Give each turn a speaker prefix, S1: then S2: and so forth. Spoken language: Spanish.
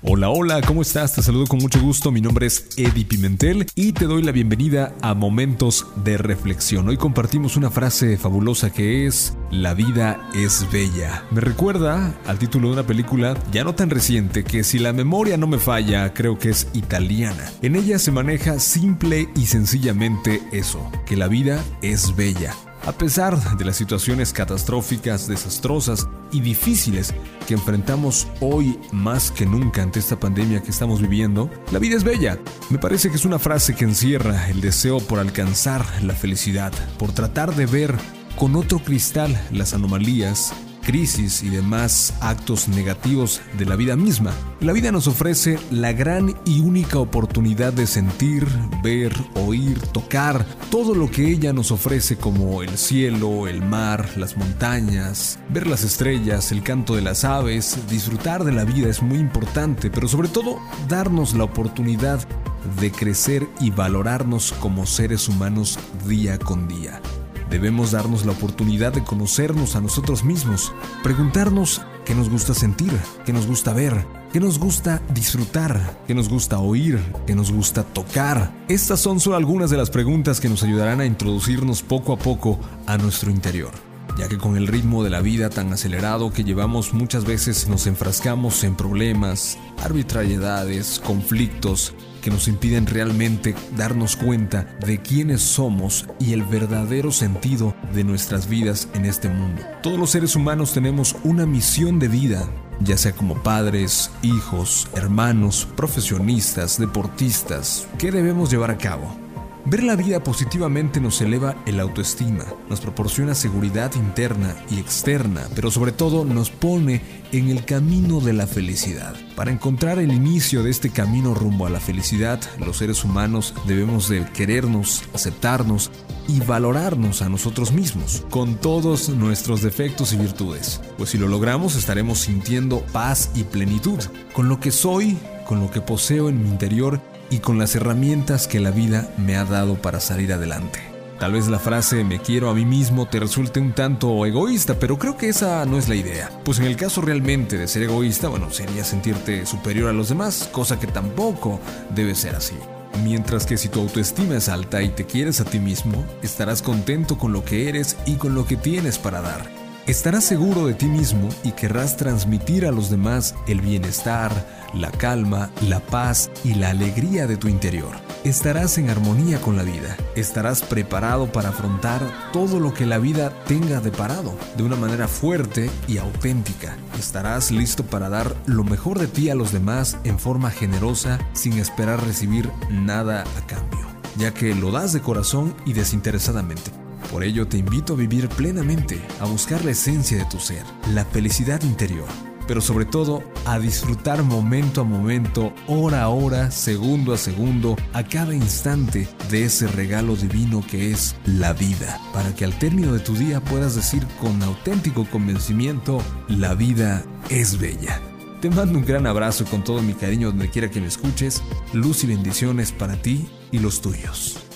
S1: Hola, hola, ¿cómo estás? Te saludo con mucho gusto, mi nombre es Eddie Pimentel y te doy la bienvenida a Momentos de Reflexión. Hoy compartimos una frase fabulosa que es, la vida es bella. Me recuerda al título de una película ya no tan reciente que si la memoria no me falla, creo que es italiana. En ella se maneja simple y sencillamente eso, que la vida es bella. A pesar de las situaciones catastróficas, desastrosas y difíciles que enfrentamos hoy más que nunca ante esta pandemia que estamos viviendo, la vida es bella. Me parece que es una frase que encierra el deseo por alcanzar la felicidad, por tratar de ver con otro cristal las anomalías, crisis y demás actos negativos de la vida misma. La vida nos ofrece la gran y única oportunidad de sentir, ver, oír, tocar todo lo que ella nos ofrece como el cielo, el mar, las montañas, ver las estrellas, el canto de las aves, disfrutar de la vida es muy importante, pero sobre todo darnos la oportunidad de crecer y valorarnos como seres humanos día con día. Debemos darnos la oportunidad de conocernos a nosotros mismos, preguntarnos qué nos gusta sentir, qué nos gusta ver, qué nos gusta disfrutar, qué nos gusta oír, qué nos gusta tocar. Estas son solo algunas de las preguntas que nos ayudarán a introducirnos poco a poco a nuestro interior ya que con el ritmo de la vida tan acelerado que llevamos muchas veces nos enfrascamos en problemas, arbitrariedades, conflictos que nos impiden realmente darnos cuenta de quiénes somos y el verdadero sentido de nuestras vidas en este mundo. Todos los seres humanos tenemos una misión de vida, ya sea como padres, hijos, hermanos, profesionistas, deportistas, que debemos llevar a cabo. Ver la vida positivamente nos eleva el autoestima, nos proporciona seguridad interna y externa, pero sobre todo nos pone en el camino de la felicidad. Para encontrar el inicio de este camino rumbo a la felicidad, los seres humanos debemos de querernos, aceptarnos y valorarnos a nosotros mismos, con todos nuestros defectos y virtudes. Pues si lo logramos estaremos sintiendo paz y plenitud, con lo que soy, con lo que poseo en mi interior y con las herramientas que la vida me ha dado para salir adelante. Tal vez la frase me quiero a mí mismo te resulte un tanto egoísta, pero creo que esa no es la idea. Pues en el caso realmente de ser egoísta, bueno, sería sentirte superior a los demás, cosa que tampoco debe ser así. Mientras que si tu autoestima es alta y te quieres a ti mismo, estarás contento con lo que eres y con lo que tienes para dar. Estarás seguro de ti mismo y querrás transmitir a los demás el bienestar, la calma, la paz y la alegría de tu interior. Estarás en armonía con la vida. Estarás preparado para afrontar todo lo que la vida tenga de parado de una manera fuerte y auténtica. Estarás listo para dar lo mejor de ti a los demás en forma generosa sin esperar recibir nada a cambio, ya que lo das de corazón y desinteresadamente. Por ello te invito a vivir plenamente, a buscar la esencia de tu ser, la felicidad interior, pero sobre todo a disfrutar momento a momento, hora a hora, segundo a segundo, a cada instante de ese regalo divino que es la vida, para que al término de tu día puedas decir con auténtico convencimiento, la vida es bella. Te mando un gran abrazo con todo mi cariño donde quiera que me escuches, luz y bendiciones para ti y los tuyos.